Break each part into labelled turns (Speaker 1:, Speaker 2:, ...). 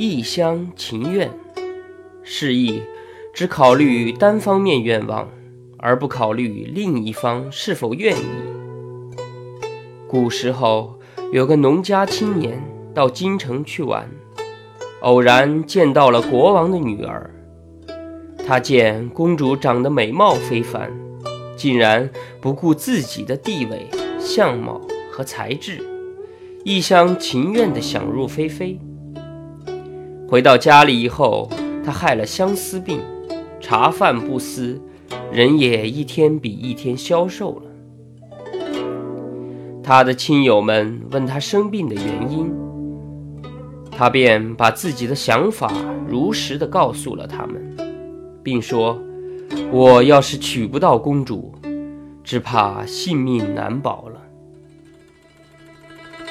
Speaker 1: 一厢情愿，示意只考虑单方面愿望，而不考虑另一方是否愿意。古时候有个农家青年到京城去玩，偶然见到了国王的女儿。他见公主长得美貌非凡，竟然不顾自己的地位、相貌和才智，一厢情愿地想入非非。回到家里以后，他害了相思病，茶饭不思，人也一天比一天消瘦了。他的亲友们问他生病的原因，他便把自己的想法如实的告诉了他们。并说：“我要是娶不到公主，只怕性命难保了。”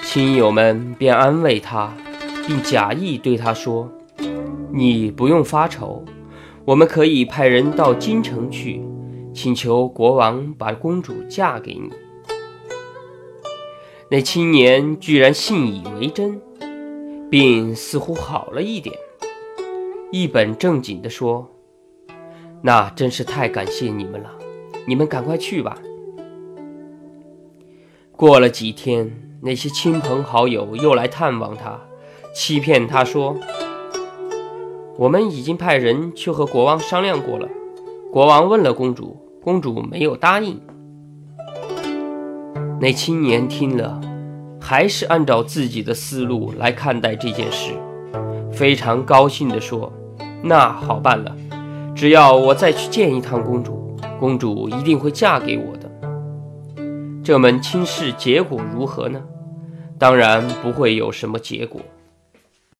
Speaker 1: 亲友们便安慰他，并假意对他说：“你不用发愁，我们可以派人到京城去，请求国王把公主嫁给你。”那青年居然信以为真，并似乎好了一点，一本正经地说。那真是太感谢你们了，你们赶快去吧。过了几天，那些亲朋好友又来探望他，欺骗他说：“我们已经派人去和国王商量过了，国王问了公主，公主没有答应。”那青年听了，还是按照自己的思路来看待这件事，非常高兴地说：“那好办了。”只要我再去见一趟公主，公主一定会嫁给我的。这门亲事结果如何呢？当然不会有什么结果。